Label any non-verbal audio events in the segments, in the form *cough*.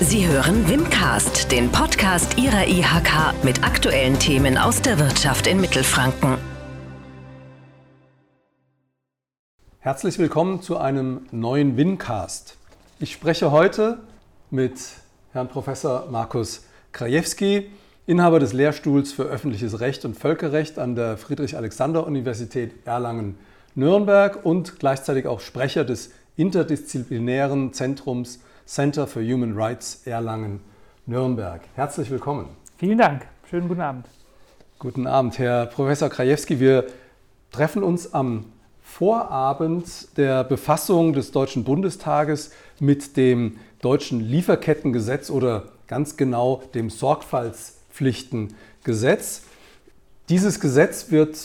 Sie hören Wimcast, den Podcast Ihrer IHK mit aktuellen Themen aus der Wirtschaft in Mittelfranken. Herzlich willkommen zu einem neuen Wimcast. Ich spreche heute mit Herrn Professor Markus Krajewski, Inhaber des Lehrstuhls für öffentliches Recht und Völkerrecht an der Friedrich-Alexander-Universität Erlangen-Nürnberg und gleichzeitig auch Sprecher des interdisziplinären Zentrums Center for Human Rights Erlangen-Nürnberg. Herzlich willkommen. Vielen Dank. Schönen guten Abend. Guten Abend, Herr Professor Krajewski. Wir treffen uns am Vorabend der Befassung des Deutschen Bundestages mit dem deutschen Lieferkettengesetz oder ganz genau dem Sorgfaltspflichtengesetz. Dieses Gesetz wird,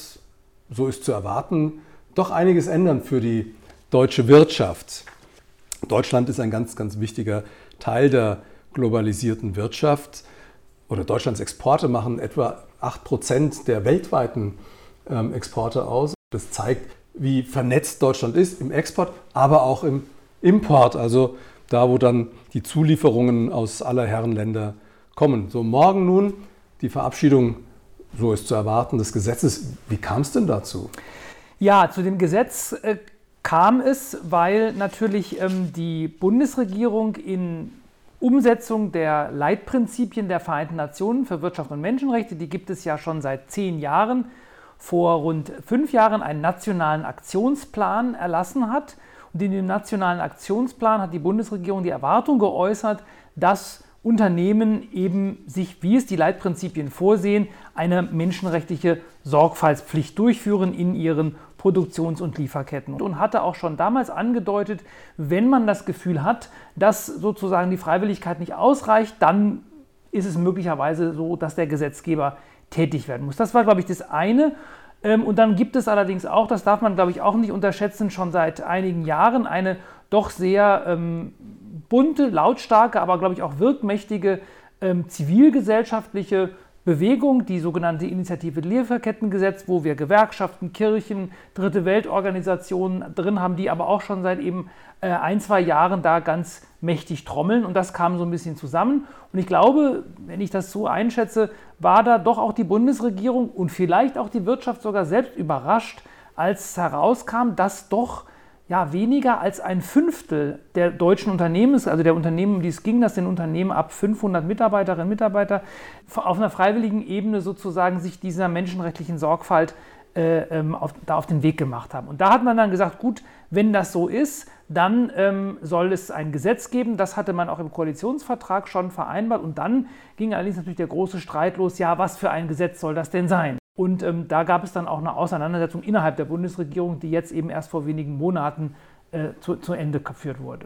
so ist zu erwarten, doch einiges ändern für die deutsche Wirtschaft. Deutschland ist ein ganz, ganz wichtiger Teil der globalisierten Wirtschaft oder Deutschlands Exporte machen etwa 8% der weltweiten ähm, Exporte aus. Das zeigt, wie vernetzt Deutschland ist im Export, aber auch im Import, also da, wo dann die Zulieferungen aus aller Herren Länder kommen. So morgen nun die Verabschiedung, so ist zu erwarten, des Gesetzes. Wie kam es denn dazu? Ja, zu dem Gesetz äh, kam es, weil natürlich ähm, die Bundesregierung in Umsetzung der Leitprinzipien der Vereinten Nationen für Wirtschaft und Menschenrechte, die gibt es ja schon seit zehn Jahren, vor rund fünf Jahren einen nationalen Aktionsplan erlassen hat. Und in dem nationalen Aktionsplan hat die Bundesregierung die Erwartung geäußert, dass Unternehmen eben sich, wie es die Leitprinzipien vorsehen, eine menschenrechtliche Sorgfaltspflicht durchführen in ihren Produktions- und Lieferketten. Und hatte auch schon damals angedeutet, wenn man das Gefühl hat, dass sozusagen die Freiwilligkeit nicht ausreicht, dann ist es möglicherweise so, dass der Gesetzgeber tätig werden muss. Das war, glaube ich, das eine. Ähm, und dann gibt es allerdings auch, das darf man, glaube ich, auch nicht unterschätzen, schon seit einigen Jahren eine doch sehr ähm, bunte, lautstarke, aber, glaube ich, auch wirkmächtige ähm, zivilgesellschaftliche Bewegung, die sogenannte Initiative Lieferkettengesetz, wo wir Gewerkschaften, Kirchen, Dritte Weltorganisationen drin haben, die aber auch schon seit eben äh, ein, zwei Jahren da ganz mächtig trommeln. Und das kam so ein bisschen zusammen. Und ich glaube, wenn ich das so einschätze, war da doch auch die Bundesregierung und vielleicht auch die Wirtschaft sogar selbst überrascht, als herauskam, dass doch ja, weniger als ein Fünftel der deutschen Unternehmen, also der Unternehmen, um die es ging, das sind Unternehmen ab 500 Mitarbeiterinnen und Mitarbeiter, auf einer freiwilligen Ebene sozusagen sich dieser menschenrechtlichen Sorgfalt äh, ähm, auf, da auf den Weg gemacht haben. Und da hat man dann gesagt, gut, wenn das so ist, dann ähm, soll es ein Gesetz geben. Das hatte man auch im Koalitionsvertrag schon vereinbart. Und dann ging allerdings natürlich der große Streit los, ja, was für ein Gesetz soll das denn sein? Und ähm, da gab es dann auch eine Auseinandersetzung innerhalb der Bundesregierung, die jetzt eben erst vor wenigen Monaten äh, zu, zu, Ende geführt wurde.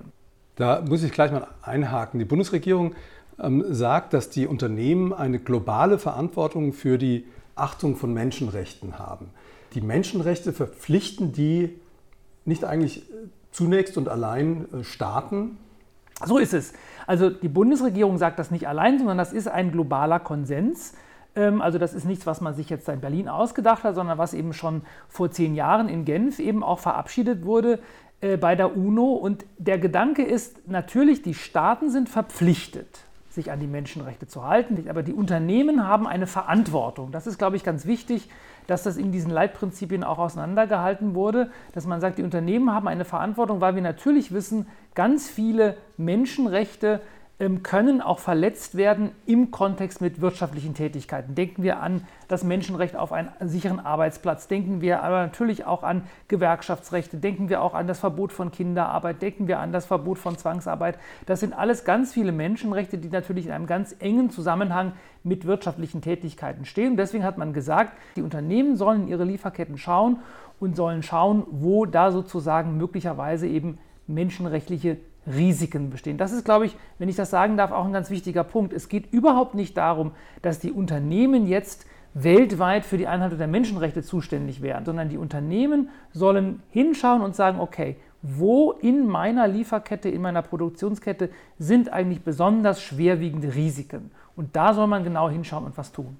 Da muss ich gleich mal einhaken. Die Bundesregierung ähm, sagt, dass die Unternehmen eine globale Verantwortung für die Achtung von Menschenrechten haben. Die Menschenrechte verpflichten die nicht eigentlich äh, zunächst und allein äh, Staaten? So ist es. Also die Bundesregierung sagt das nicht allein, sondern das ist ein globaler Konsens. Ähm, also das ist nichts, was man sich jetzt in Berlin ausgedacht hat, sondern was eben schon vor zehn Jahren in Genf eben auch verabschiedet wurde äh, bei der UNO. Und der Gedanke ist natürlich, die Staaten sind verpflichtet, sich an die Menschenrechte zu halten, aber die Unternehmen haben eine Verantwortung. Das ist, glaube ich, ganz wichtig, dass das in diesen Leitprinzipien auch auseinandergehalten wurde, dass man sagt, die Unternehmen haben eine Verantwortung, weil wir natürlich wissen, ganz viele Menschenrechte können auch verletzt werden im Kontext mit wirtschaftlichen Tätigkeiten. Denken wir an das Menschenrecht auf einen sicheren Arbeitsplatz, denken wir aber natürlich auch an Gewerkschaftsrechte, denken wir auch an das Verbot von Kinderarbeit, denken wir an das Verbot von Zwangsarbeit. Das sind alles ganz viele Menschenrechte, die natürlich in einem ganz engen Zusammenhang mit wirtschaftlichen Tätigkeiten stehen. deswegen hat man gesagt, die Unternehmen sollen in ihre Lieferketten schauen und sollen schauen, wo da sozusagen möglicherweise eben menschenrechtliche Risiken bestehen. Das ist, glaube ich, wenn ich das sagen darf, auch ein ganz wichtiger Punkt. Es geht überhaupt nicht darum, dass die Unternehmen jetzt weltweit für die Einhaltung der Menschenrechte zuständig wären, sondern die Unternehmen sollen hinschauen und sagen, okay, wo in meiner Lieferkette, in meiner Produktionskette sind eigentlich besonders schwerwiegende Risiken? Und da soll man genau hinschauen und was tun.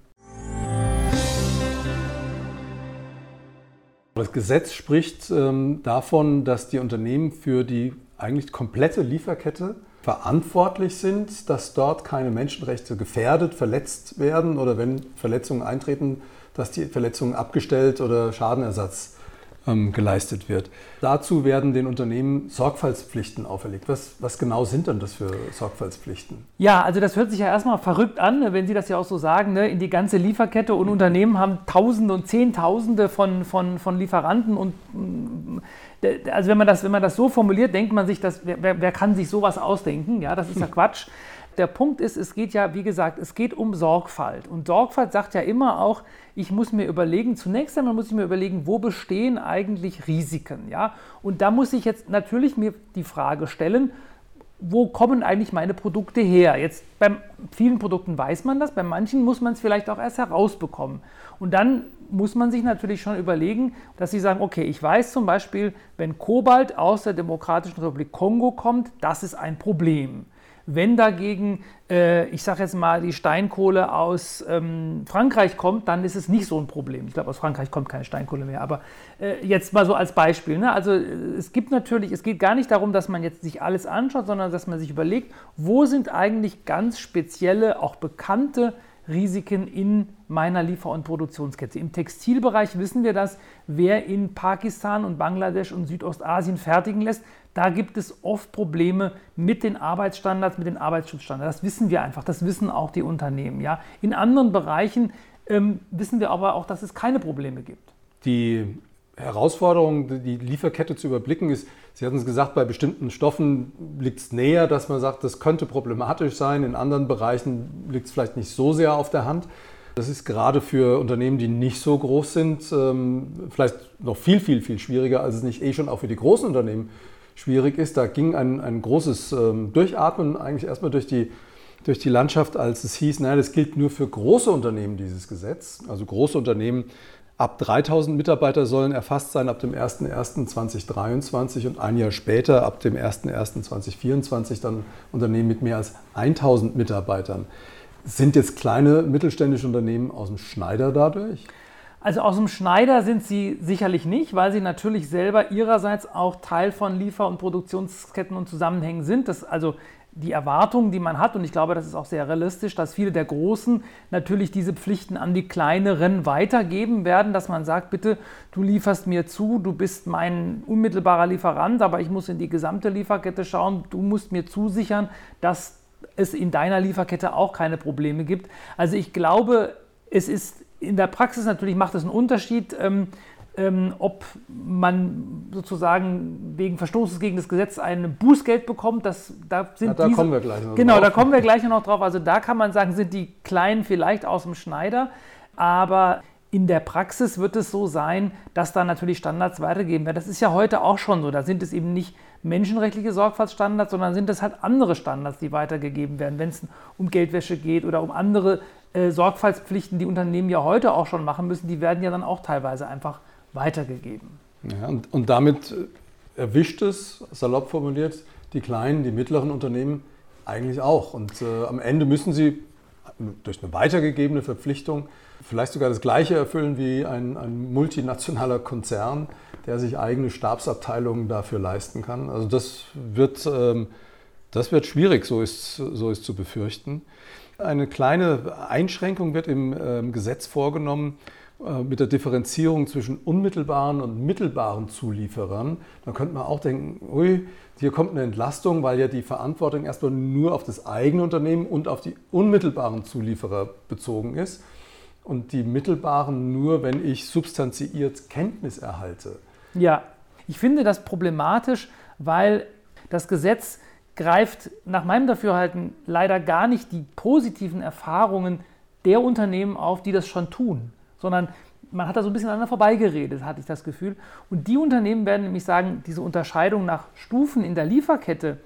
Das Gesetz spricht ähm, davon, dass die Unternehmen für die eigentlich komplette Lieferkette verantwortlich sind, dass dort keine Menschenrechte gefährdet, verletzt werden oder wenn Verletzungen eintreten, dass die Verletzungen abgestellt oder Schadenersatz ähm, geleistet wird. Dazu werden den Unternehmen Sorgfaltspflichten auferlegt. Was, was genau sind denn das für Sorgfaltspflichten? Ja, also das hört sich ja erstmal verrückt an, wenn Sie das ja auch so sagen, ne? in die ganze Lieferkette und Unternehmen haben Tausende und Zehntausende von, von, von Lieferanten und also wenn man das, wenn man das so formuliert, denkt man sich, dass, wer, wer kann sich sowas ausdenken? Ja, das ist ja *laughs* Quatsch. Der Punkt ist, es geht ja, wie gesagt, es geht um Sorgfalt. Und Sorgfalt sagt ja immer auch, ich muss mir überlegen, zunächst einmal muss ich mir überlegen, wo bestehen eigentlich Risiken? Ja? Und da muss ich jetzt natürlich mir die Frage stellen, wo kommen eigentlich meine Produkte her? Jetzt bei vielen Produkten weiß man das, bei manchen muss man es vielleicht auch erst herausbekommen. Und dann muss man sich natürlich schon überlegen, dass sie sagen, okay, ich weiß zum Beispiel, wenn Kobalt aus der Demokratischen Republik Kongo kommt, das ist ein Problem. Wenn dagegen, äh, ich sage jetzt mal, die Steinkohle aus ähm, Frankreich kommt, dann ist es nicht so ein Problem. Ich glaube, aus Frankreich kommt keine Steinkohle mehr. Aber äh, jetzt mal so als Beispiel. Ne? Also es gibt natürlich, es geht gar nicht darum, dass man jetzt sich alles anschaut, sondern dass man sich überlegt, wo sind eigentlich ganz spezielle, auch bekannte Risiken in meiner Liefer- und Produktionskette. Im Textilbereich wissen wir das, wer in Pakistan und Bangladesch und Südostasien fertigen lässt, da gibt es oft Probleme mit den Arbeitsstandards, mit den Arbeitsschutzstandards. Das wissen wir einfach, das wissen auch die Unternehmen. Ja. In anderen Bereichen ähm, wissen wir aber auch, dass es keine Probleme gibt. Die Herausforderung, die Lieferkette zu überblicken, ist, Sie hatten es gesagt, bei bestimmten Stoffen liegt es näher, dass man sagt, das könnte problematisch sein. In anderen Bereichen liegt es vielleicht nicht so sehr auf der Hand. Das ist gerade für Unternehmen, die nicht so groß sind, ähm, vielleicht noch viel, viel, viel schwieriger, als es nicht eh schon auch für die großen Unternehmen schwierig ist. Da ging ein, ein großes ähm, Durchatmen eigentlich erstmal durch die, durch die Landschaft, als es hieß, naja, das gilt nur für große Unternehmen, dieses Gesetz. Also große Unternehmen Ab 3000 Mitarbeiter sollen erfasst sein ab dem 01.01.2023 und ein Jahr später, ab dem 01.01.2024, dann Unternehmen mit mehr als 1000 Mitarbeitern. Sind jetzt kleine mittelständische Unternehmen aus dem Schneider dadurch? Also aus dem Schneider sind sie sicherlich nicht, weil sie natürlich selber ihrerseits auch Teil von Liefer- und Produktionsketten und Zusammenhängen sind. Das, also die Erwartungen, die man hat, und ich glaube, das ist auch sehr realistisch, dass viele der Großen natürlich diese Pflichten an die kleineren weitergeben werden, dass man sagt, bitte, du lieferst mir zu, du bist mein unmittelbarer Lieferant, aber ich muss in die gesamte Lieferkette schauen, du musst mir zusichern, dass es in deiner Lieferkette auch keine Probleme gibt. Also ich glaube, es ist in der Praxis natürlich macht es einen Unterschied. Ähm, ähm, ob man sozusagen wegen Verstoßes gegen das Gesetz ein Bußgeld bekommt. Das, da sind ja, da diese, kommen wir gleich noch Genau, drauf. da kommen wir gleich noch drauf. Also da kann man sagen, sind die Kleinen vielleicht aus dem Schneider, aber in der Praxis wird es so sein, dass da natürlich Standards weitergeben werden. Das ist ja heute auch schon so. Da sind es eben nicht menschenrechtliche Sorgfaltsstandards, sondern sind es halt andere Standards, die weitergegeben werden, wenn es um Geldwäsche geht oder um andere äh, Sorgfaltspflichten, die Unternehmen ja heute auch schon machen müssen. Die werden ja dann auch teilweise einfach weitergegeben. Ja, und, und damit erwischt es, salopp formuliert, die kleinen, die mittleren Unternehmen eigentlich auch. Und äh, am Ende müssen sie durch eine weitergegebene Verpflichtung vielleicht sogar das Gleiche erfüllen wie ein, ein, multinationaler Konzern, der sich eigene Stabsabteilungen dafür leisten kann. Also das wird, ähm, das wird schwierig, so ist, so ist zu befürchten. Eine kleine Einschränkung wird im ähm, Gesetz vorgenommen, äh, mit der Differenzierung zwischen unmittelbaren und mittelbaren Zulieferern, dann könnte man auch denken, ui, hier kommt eine Entlastung, weil ja die Verantwortung erstmal nur auf das eigene Unternehmen und auf die unmittelbaren Zulieferer bezogen ist und die mittelbaren nur, wenn ich substanziiert Kenntnis erhalte. Ja, ich finde das problematisch, weil das Gesetz greift nach meinem Dafürhalten leider gar nicht die positiven Erfahrungen der Unternehmen auf, die das schon tun sondern man hat da so ein bisschen aneinander vorbeigeredet, hatte ich das Gefühl. Und die Unternehmen werden nämlich sagen, diese Unterscheidung nach Stufen in der Lieferkette,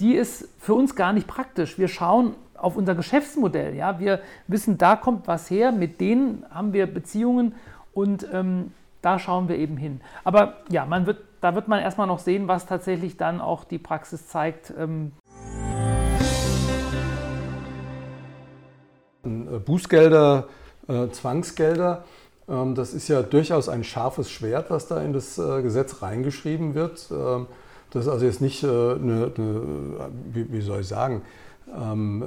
die ist für uns gar nicht praktisch. Wir schauen auf unser Geschäftsmodell. Ja? Wir wissen, da kommt was her, mit denen haben wir Beziehungen und ähm, da schauen wir eben hin. Aber ja, man wird, da wird man erstmal noch sehen, was tatsächlich dann auch die Praxis zeigt. Ähm. Bußgelder äh, Zwangsgelder. Ähm, das ist ja durchaus ein scharfes Schwert, was da in das äh, Gesetz reingeschrieben wird. Ähm, Das ist also jetzt nicht eine, eine wie, soll ich sagen, ähm,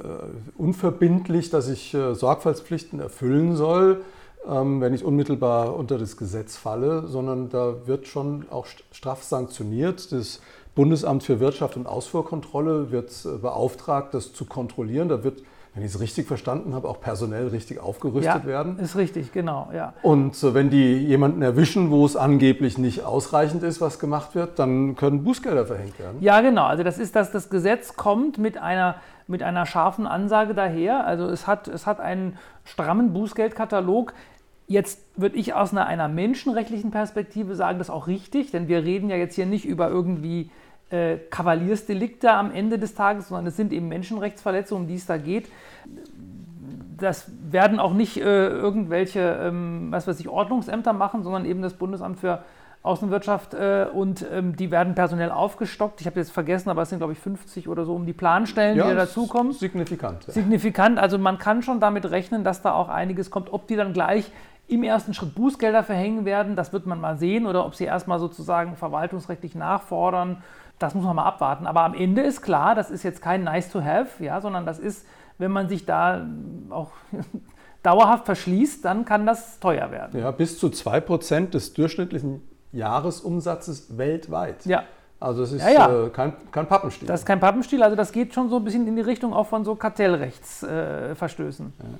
unverbindlich, dass ich Sorgfaltspflichten erfüllen soll, wenn ich unmittelbar unter das Gesetz falle, sondern da wird schon auch straff sanktioniert. Das Bundesamt für Wirtschaft und Ausfuhrkontrolle wird beauftragt, das zu kontrollieren. Da wird wenn ich es richtig verstanden habe, auch personell richtig aufgerüstet ja, werden. Ist richtig, genau, ja. Und äh, wenn die jemanden erwischen, wo es angeblich nicht ausreichend ist, was gemacht wird, dann können Bußgelder verhängt werden. Ja, genau. Also das ist, dass das Gesetz kommt mit einer, mit einer scharfen Ansage daher. Also es hat, es hat einen strammen Bußgeldkatalog. Jetzt würde ich aus einer, einer menschenrechtlichen Perspektive sagen, das ist auch richtig, denn wir reden ja jetzt hier nicht über irgendwie äh, Kavaliersdelikte am Ende des Tages, sondern es sind eben Menschenrechtsverletzungen, um die es da geht. Das werden auch nicht äh, irgendwelche, ähm, was weiß ich, Ordnungsämter machen, sondern eben das Bundesamt für Außenwirtschaft äh, und ähm, die werden personell aufgestockt. Ich habe jetzt vergessen, aber es sind, glaube ich, 50 oder so um die Planstellen, ja, die da dazukommen. Signifikant. Ja. Signifikant. Also man kann schon damit rechnen, dass da auch einiges kommt. Ob die dann gleich im ersten Schritt Bußgelder verhängen werden, das wird man mal sehen, oder ob sie erstmal sozusagen verwaltungsrechtlich nachfordern das muss man mal abwarten. Aber am Ende ist klar, das ist jetzt kein nice to have, ja, sondern das ist, wenn man sich da auch *laughs* dauerhaft verschließt, dann kann das teuer werden. Ja, bis zu 2% des durchschnittlichen Jahresumsatzes weltweit. Ja. Also es ist ja, ja. Äh, kein, kein Pappenstiel. Das ist kein Pappenstiel, also das geht schon so ein bisschen in die Richtung auch von so Kartellrechtsverstößen. Äh, ja.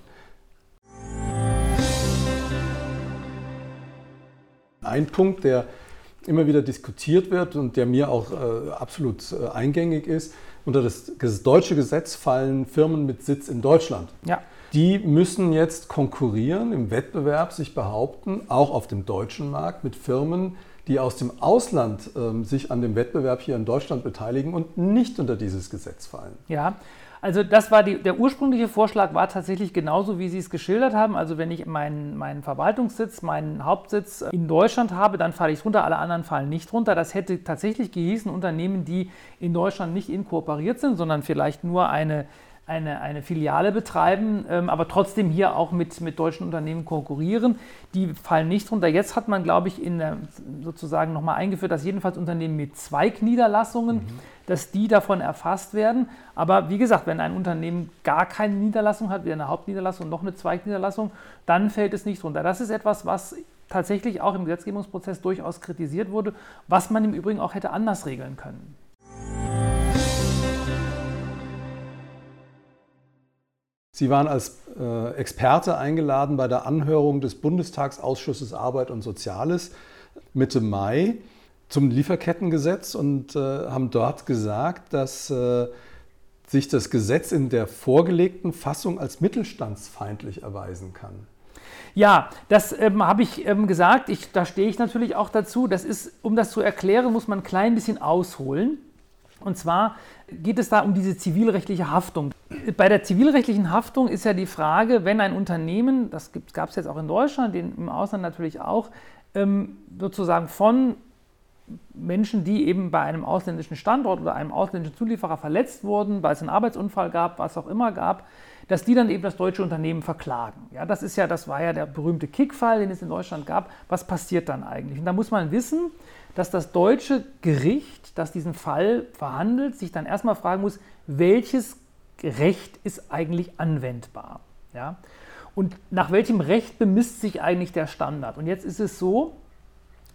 Ein Punkt, der immer wieder diskutiert wird und der mir auch äh, absolut äh, eingängig ist. Unter das, das, deutsche Gesetz fallen Firmen mit Sitz in Deutschland. Ja. Die müssen jetzt konkurrieren, im Wettbewerb sich behaupten, auch auf dem deutschen Markt mit Firmen, die aus dem Ausland äh, sich an dem Wettbewerb hier in Deutschland beteiligen und nicht unter dieses Gesetz fallen. Ja, also das war die, der ursprüngliche Vorschlag war tatsächlich genauso, wie Sie es geschildert haben. Also wenn ich meinen, meinen Verwaltungssitz, meinen Hauptsitz in Deutschland habe, dann falle ich runter, alle anderen fallen nicht runter. Das hätte tatsächlich gehießen, Unternehmen, die in Deutschland nicht inkorporiert sind, sondern vielleicht nur eine eine, eine Filiale betreiben, ähm, aber trotzdem hier auch mit, mit deutschen Unternehmen konkurrieren. Die fallen nicht runter. Jetzt hat man, glaube ich, in der, sozusagen nochmal eingeführt, dass jedenfalls Unternehmen mit Zweigniederlassungen, mhm. dass die davon erfasst werden. Aber wie gesagt, wenn ein Unternehmen gar keine Niederlassung hat, wie eine Hauptniederlassung und noch eine Zweigniederlassung, dann fällt es nicht runter. Das ist etwas, was tatsächlich auch im Gesetzgebungsprozess durchaus kritisiert wurde, was man im Übrigen auch hätte anders regeln können. Sie waren als äh, Experte eingeladen bei der Anhörung des Bundestagsausschusses Arbeit und Soziales Mitte Mai zum Lieferkettengesetz und äh, haben dort gesagt, dass äh, sich das Gesetz in der vorgelegten Fassung als mittelstandsfeindlich erweisen kann. Ja, das ähm, habe ich ähm, gesagt. Ich, da stehe ich natürlich auch dazu. Das ist, um das zu erklären, muss man ein klein bisschen ausholen. Und zwar geht es da um diese zivilrechtliche Haftung. Bei der zivilrechtlichen Haftung ist ja die Frage, wenn ein Unternehmen, das gab es jetzt auch in Deutschland, im Ausland natürlich auch, ähm, sozusagen von Menschen, die eben bei einem ausländischen Standort oder einem ausländischen Zulieferer verletzt wurden, weil es einen Arbeitsunfall gab, was auch immer gab, dass die dann eben das deutsche Unternehmen verklagen. Ja, das ist ja, das war ja der berühmte Kickfall, den es in Deutschland gab. Was passiert dann eigentlich? Und da muss man wissen, dass das deutsche Gericht, das diesen Fall verhandelt, sich dann erstmal fragen muss, welches Recht ist eigentlich anwendbar? Ja? Und nach welchem Recht bemisst sich eigentlich der Standard? Und jetzt ist es so,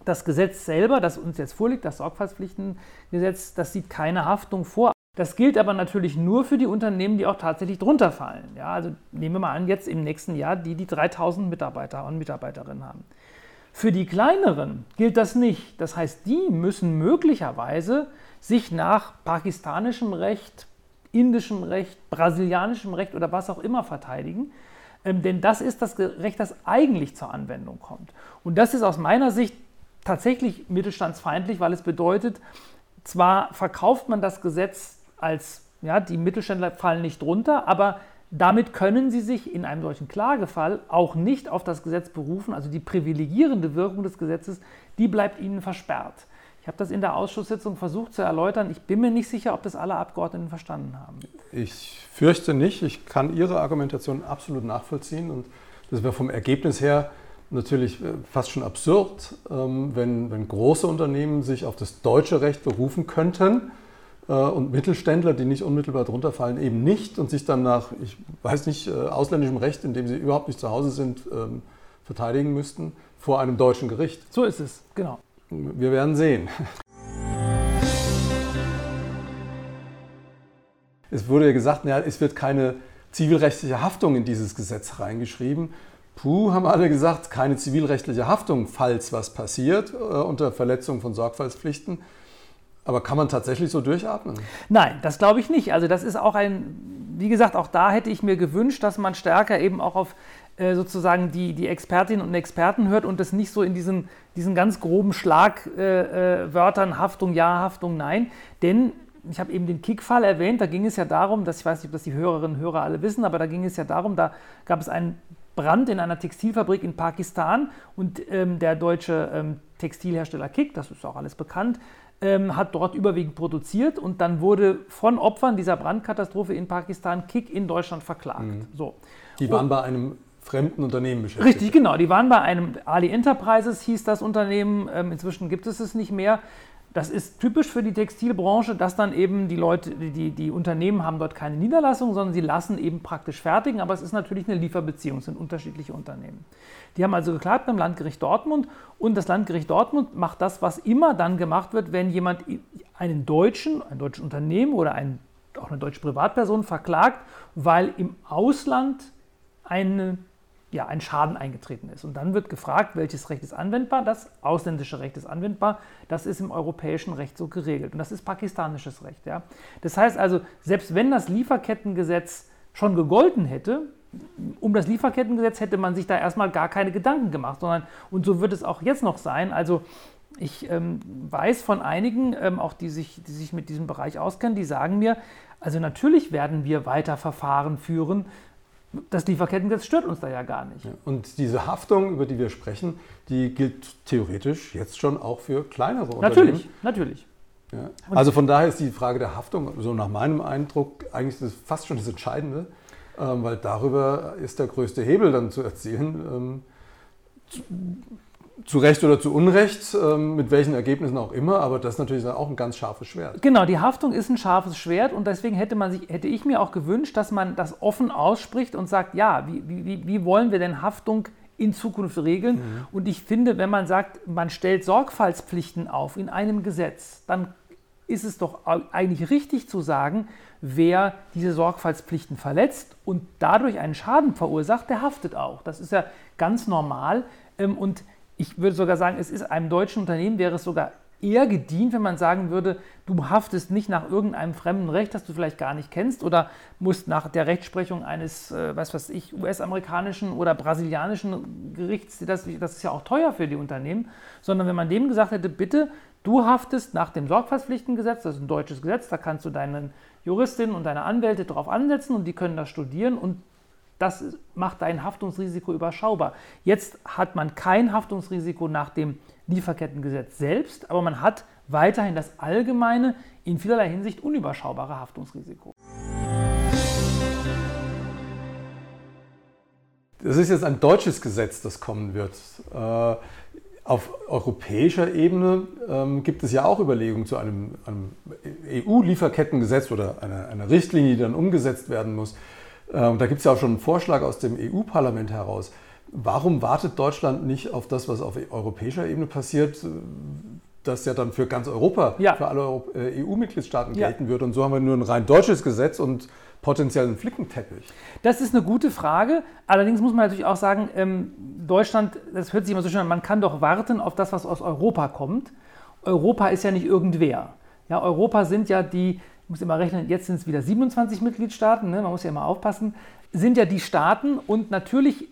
das Gesetz selber, das uns jetzt vorliegt, das Sorgfaltspflichtengesetz, das sieht keine Haftung vor. Das gilt aber natürlich nur für die Unternehmen, die auch tatsächlich drunter fallen. Ja, also nehmen wir mal an, jetzt im nächsten Jahr die, die 3000 Mitarbeiter und Mitarbeiterinnen haben. Für die kleineren gilt das nicht. Das heißt, die müssen möglicherweise sich nach pakistanischem Recht, indischem Recht, brasilianischem Recht oder was auch immer verteidigen. Ähm, denn das ist das Recht, das eigentlich zur Anwendung kommt. Und das ist aus meiner Sicht tatsächlich mittelstandsfeindlich, weil es bedeutet, zwar verkauft man das Gesetz als, ja, die Mittelständler fallen nicht drunter, aber damit können Sie sich in einem solchen Klagefall auch nicht auf das Gesetz berufen. Also die privilegierende Wirkung des Gesetzes, die bleibt Ihnen versperrt. Ich habe das in der Ausschusssitzung versucht zu erläutern. Ich bin mir nicht sicher, ob das alle Abgeordneten verstanden haben. Ich fürchte nicht. Ich kann Ihre Argumentation absolut nachvollziehen und das wäre vom Ergebnis her natürlich äh, fast schon absurd, ähm, wenn, wenn große Unternehmen sich auf das deutsche Recht berufen könnten und Mittelständler, die nicht unmittelbar drunter fallen, eben nicht und sich dann nach, ich weiß nicht, äh, ausländischem Recht, in dem sie überhaupt nicht zu Hause sind, ähm, verteidigen müssten vor einem deutschen Gericht. So ist es, genau. Wir werden sehen. Es wurde ja gesagt, naja, es wird keine zivilrechtliche Haftung in dieses Gesetz reingeschrieben. Puh, haben alle gesagt, keine zivilrechtliche Haftung, falls was passiert äh, unter Verletzung von Sorgfaltspflichten. Aber kann man tatsächlich so durchatmen? Nein, das glaube ich nicht. Also das ist auch ein, wie gesagt, auch da hätte ich mir gewünscht, dass man stärker eben auch auf äh, sozusagen die, die Expertinnen und Experten hört und das nicht so in diesen, diesen ganz groben Schlagwörtern äh, äh, Haftung ja, Haftung nein. Denn ich habe eben den Kickfall erwähnt, da ging es ja darum, dass ich weiß nicht, ob das die Hörerinnen und Hörer alle wissen, aber da ging es ja darum, da gab es einen Brand in einer Textilfabrik in Pakistan und ähm, der deutsche ähm, Textilhersteller Kick, das ist auch alles bekannt, ähm, hat dort überwiegend produziert und dann wurde von Opfern dieser Brandkatastrophe in Pakistan Kick in Deutschland verklagt. Mhm. So. Die waren und, bei einem fremden Unternehmen beschäftigt. Richtig, genau. Die waren bei einem Ali Enterprises, hieß das Unternehmen. Ähm, inzwischen gibt es es nicht mehr. Das ist typisch für die Textilbranche, dass dann eben die Leute, die, die Unternehmen haben dort keine Niederlassung, sondern sie lassen eben praktisch fertigen. Aber es ist natürlich eine Lieferbeziehung, es sind unterschiedliche Unternehmen. Die haben also geklagt beim Landgericht Dortmund und das Landgericht Dortmund macht das, was immer dann gemacht wird, wenn jemand einen Deutschen, ein deutsches Unternehmen oder ein, auch eine deutsche Privatperson verklagt, weil im Ausland eine ja, ein Schaden eingetreten ist. Und dann wird gefragt, welches Recht ist anwendbar? Das ausländische Recht ist anwendbar. Das ist im europäischen Recht so geregelt. Und das ist pakistanisches Recht. Ja. Das heißt also, selbst wenn das Lieferkettengesetz schon gegolten hätte, um das Lieferkettengesetz hätte man sich da erstmal gar keine Gedanken gemacht, sondern, und so wird es auch jetzt noch sein. Also ich ähm, weiß von einigen, ähm, auch die sich, die sich mit diesem Bereich auskennen, die sagen mir, also natürlich werden wir weiter Verfahren führen, das Lieferkettengesetz stört uns da ja gar nicht. Ja, und diese Haftung, über die wir sprechen, die gilt theoretisch jetzt schon auch für kleinere Unternehmen. Natürlich, natürlich. Ja. Also von daher ist die Frage der Haftung, so nach meinem Eindruck, eigentlich fast schon das Entscheidende, ähm, weil darüber ist der größte Hebel dann zu erzielen. Zu Recht oder zu Unrecht, ähm, mit welchen Ergebnissen auch immer, aber das ist natürlich auch ein ganz scharfes Schwert. Genau, die Haftung ist ein scharfes Schwert und deswegen hätte, man sich, hätte ich mir auch gewünscht, dass man das offen ausspricht und sagt, ja, wie, wie, wie wollen wir denn Haftung in Zukunft regeln? Mhm. Und ich finde, wenn man sagt, man stellt Sorgfaltspflichten auf in einem Gesetz, dann ist es doch eigentlich richtig zu sagen, wer diese Sorgfaltspflichten verletzt und dadurch einen Schaden verursacht, der haftet auch. Das ist ja ganz normal ähm, und ich würde sogar sagen, es ist einem deutschen Unternehmen wäre es sogar eher gedient, wenn man sagen würde, du haftest nicht nach irgendeinem fremden Recht, das du vielleicht gar nicht kennst oder musst nach der Rechtsprechung eines, äh, was weiß ich, US-amerikanischen oder brasilianischen Gerichts, das, das ist ja auch teuer für die Unternehmen, sondern wenn man dem gesagt hätte, bitte, du haftest nach dem Sorgfaltspflichtengesetz, das ist ein deutsches Gesetz, da kannst du deinen Juristinnen und deine Anwälte drauf ansetzen und die können das studieren und das macht dein Haftungsrisiko überschaubar. Jetzt hat man kein Haftungsrisiko nach dem Lieferkettengesetz selbst, aber man hat weiterhin das allgemeine, in vielerlei Hinsicht unüberschaubare Haftungsrisiko. Das ist jetzt ein deutsches Gesetz, das kommen wird. Äh, auf europäischer Ebene ähm, gibt es ja auch Überlegungen zu einem, EU-Lieferkettengesetz oder einer, einer Richtlinie, die dann umgesetzt werden muss. Ähm, da gibt es ja auch schon einen Vorschlag aus dem EU-Parlament heraus. Warum wartet Deutschland nicht auf das, was auf europäischer Ebene passiert, das ja dann für ganz Europa, ja. für alle EU-Mitgliedstaaten äh, gelten ja. wird? Und so haben wir nur ein rein deutsches Gesetz und potenziell einen Flickenteppich. Das ist eine gute Frage. Allerdings muss man natürlich auch sagen, ähm, Deutschland, das hört sich immer so schön an, man kann doch warten auf das, was aus Europa kommt. Europa ist ja nicht irgendwer. Ja, Europa sind ja die ich muss immer rechnen, jetzt sind es wieder 27 Mitgliedstaaten, ne? man muss ja immer aufpassen, sind ja die Staaten und natürlich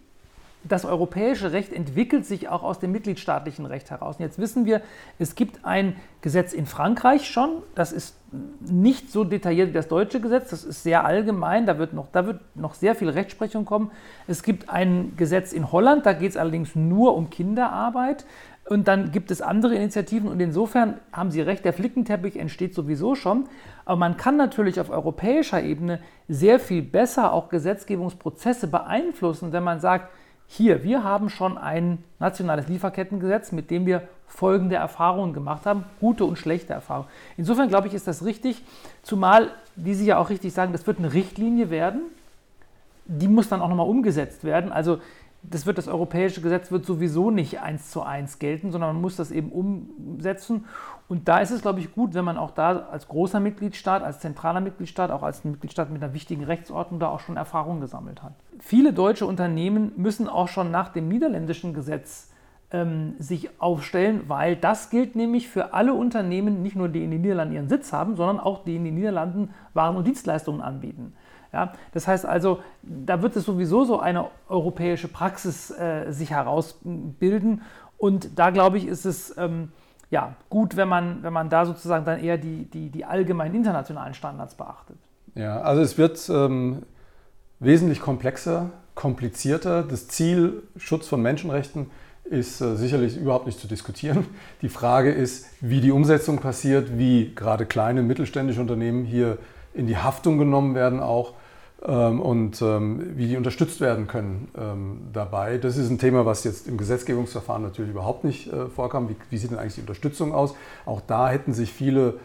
das europäische Recht entwickelt sich auch aus dem mitgliedstaatlichen Recht heraus. Und jetzt wissen wir, es gibt ein Gesetz in Frankreich schon, das ist nicht so detailliert wie das deutsche Gesetz, das ist sehr allgemein, da wird noch, da wird noch sehr viel Rechtsprechung kommen. Es gibt ein Gesetz in Holland, da geht es allerdings nur um Kinderarbeit. Und dann gibt es andere Initiativen und insofern haben Sie recht, der Flickenteppich entsteht sowieso schon. Aber man kann natürlich auf europäischer Ebene sehr viel besser auch Gesetzgebungsprozesse beeinflussen, wenn man sagt, hier, wir haben schon ein nationales Lieferkettengesetz, mit dem wir folgende Erfahrungen gemacht haben, gute und schlechte Erfahrungen. Insofern glaube ich, ist das richtig, zumal, wie Sie ja auch richtig sagen, das wird eine Richtlinie werden, die muss dann auch nochmal umgesetzt werden. Also das wird das europäische Gesetz wird sowieso nicht eins zu eins gelten, sondern man muss das eben umsetzen. Und da ist es, glaube ich, gut, wenn man auch da als großer Mitgliedstaat, als zentraler Mitgliedstaat, auch als Mitgliedstaat mit einer wichtigen Rechtsordnung da auch schon Erfahrung gesammelt hat. Viele deutsche Unternehmen müssen auch schon nach dem niederländischen Gesetz ähm, sich aufstellen, weil das gilt nämlich für alle Unternehmen, nicht nur die in den Niederlanden ihren Sitz haben, sondern auch die in den Niederlanden Waren und Dienstleistungen anbieten. Ja, das heißt also, da wird es sowieso so eine europäische Praxis äh, sich herausbilden. Und da glaube ich, ist es ähm, ja, gut, wenn man, wenn man da sozusagen dann eher die, die, die allgemeinen internationalen Standards beachtet. Ja, also es wird ähm, wesentlich komplexer, komplizierter. Das Ziel Schutz von Menschenrechten ist äh, sicherlich überhaupt nicht zu diskutieren. *laughs* Die Frage ist, wie die Umsetzung passiert, wie gerade kleine mittelständische Unternehmen hier in die Haftung genommen werden auch und ähm, wie die unterstützt werden können ähm, dabei. Das ist ein Thema, was jetzt im Gesetzgebungsverfahren natürlich überhaupt nicht äh, vorkam. Wie, wie sieht denn eigentlich die Unterstützung aus? Auch da hätten sich viele,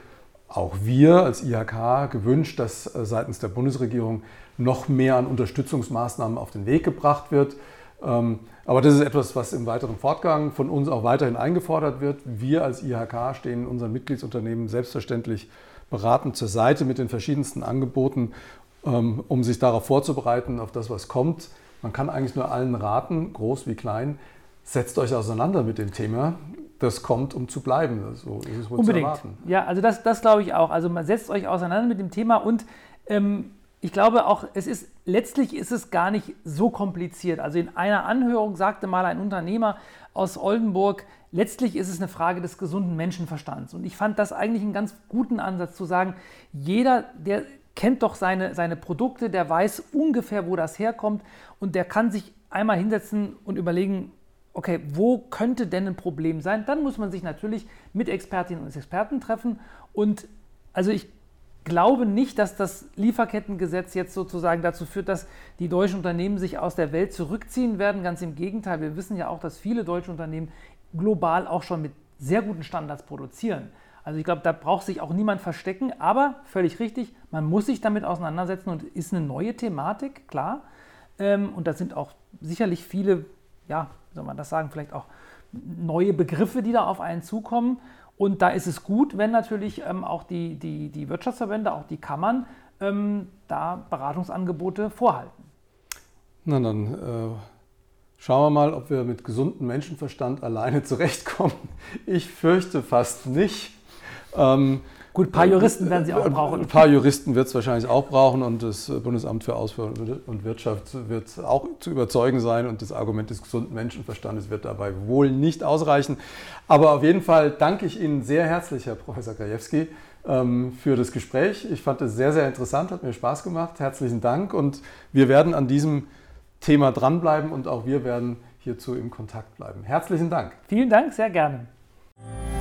auch wir als IHK, gewünscht, dass äh, seitens der Bundesregierung noch mehr an Unterstützungsmaßnahmen auf den Weg gebracht wird. Aber das ist etwas, was im weiteren Fortgang von uns auch weiterhin eingefordert wird. Wir als IHK stehen unseren Mitgliedsunternehmen selbstverständlich beratend zur Seite mit den verschiedensten Angeboten ähm, um sich darauf vorzubereiten, auf das, was kommt. Man kann eigentlich nur allen raten, groß wie klein, setzt euch auseinander mit dem Thema. Das kommt, um zu bleiben. So ist es wohl Unbedingt. zu erwarten. Ja, also das, das glaube ich auch. Also man setzt euch auseinander mit dem Thema und ähm, ich glaube auch, es ist letztlich ist es gar nicht so kompliziert. Also in einer Anhörung sagte mal ein Unternehmer aus Oldenburg, letztlich ist es eine Frage des gesunden Menschenverstands. Und ich fand das eigentlich einen ganz guten Ansatz zu sagen, jeder, der kennt doch seine, seine Produkte, der weiß ungefähr, wo das herkommt und der kann sich einmal hinsetzen und überlegen, okay, wo könnte denn ein Problem sein? Dann muss man sich natürlich mit Expertinnen und Experten treffen und also ich glaube nicht, dass das Lieferkettengesetz jetzt sozusagen dazu führt, dass die deutschen Unternehmen sich aus der Welt zurückziehen werden. Ganz im Gegenteil, wir wissen ja auch, dass viele deutsche Unternehmen global auch schon mit sehr guten Standards produzieren. Also ich glaube, da braucht sich auch niemand verstecken, aber völlig richtig, man muss sich damit auseinandersetzen und ist eine neue Thematik, klar. Ähm, und da sind auch sicherlich viele, ja, soll man das sagen, vielleicht auch neue Begriffe, die da auf einen zukommen. Und da ist es gut, wenn natürlich ähm, auch die, die, die Wirtschaftsverbände, auch die Kammern, ähm, da Beratungsangebote vorhalten. Na dann äh, schauen wir mal, ob wir mit gesundem Menschenverstand alleine zurechtkommen. Ich fürchte fast nicht. Ähm, Gut, ein paar Juristen werden Sie auch brauchen. Ein paar Juristen wird es wahrscheinlich auch brauchen und das Bundesamt für Ausfuhr und Wirtschaft wird auch zu überzeugen sein und das Argument des gesunden Menschenverstandes wird dabei wohl nicht ausreichen. Aber auf jeden Fall danke ich Ihnen sehr herzlich, Herr Professor Krajewski, ähm, für das Gespräch. Ich fand es sehr, sehr interessant, hat mir Spaß gemacht. Herzlichen Dank und wir werden an diesem Thema dranbleiben und auch wir werden hierzu im Kontakt bleiben. Herzlichen Dank. Vielen Dank, sehr gerne.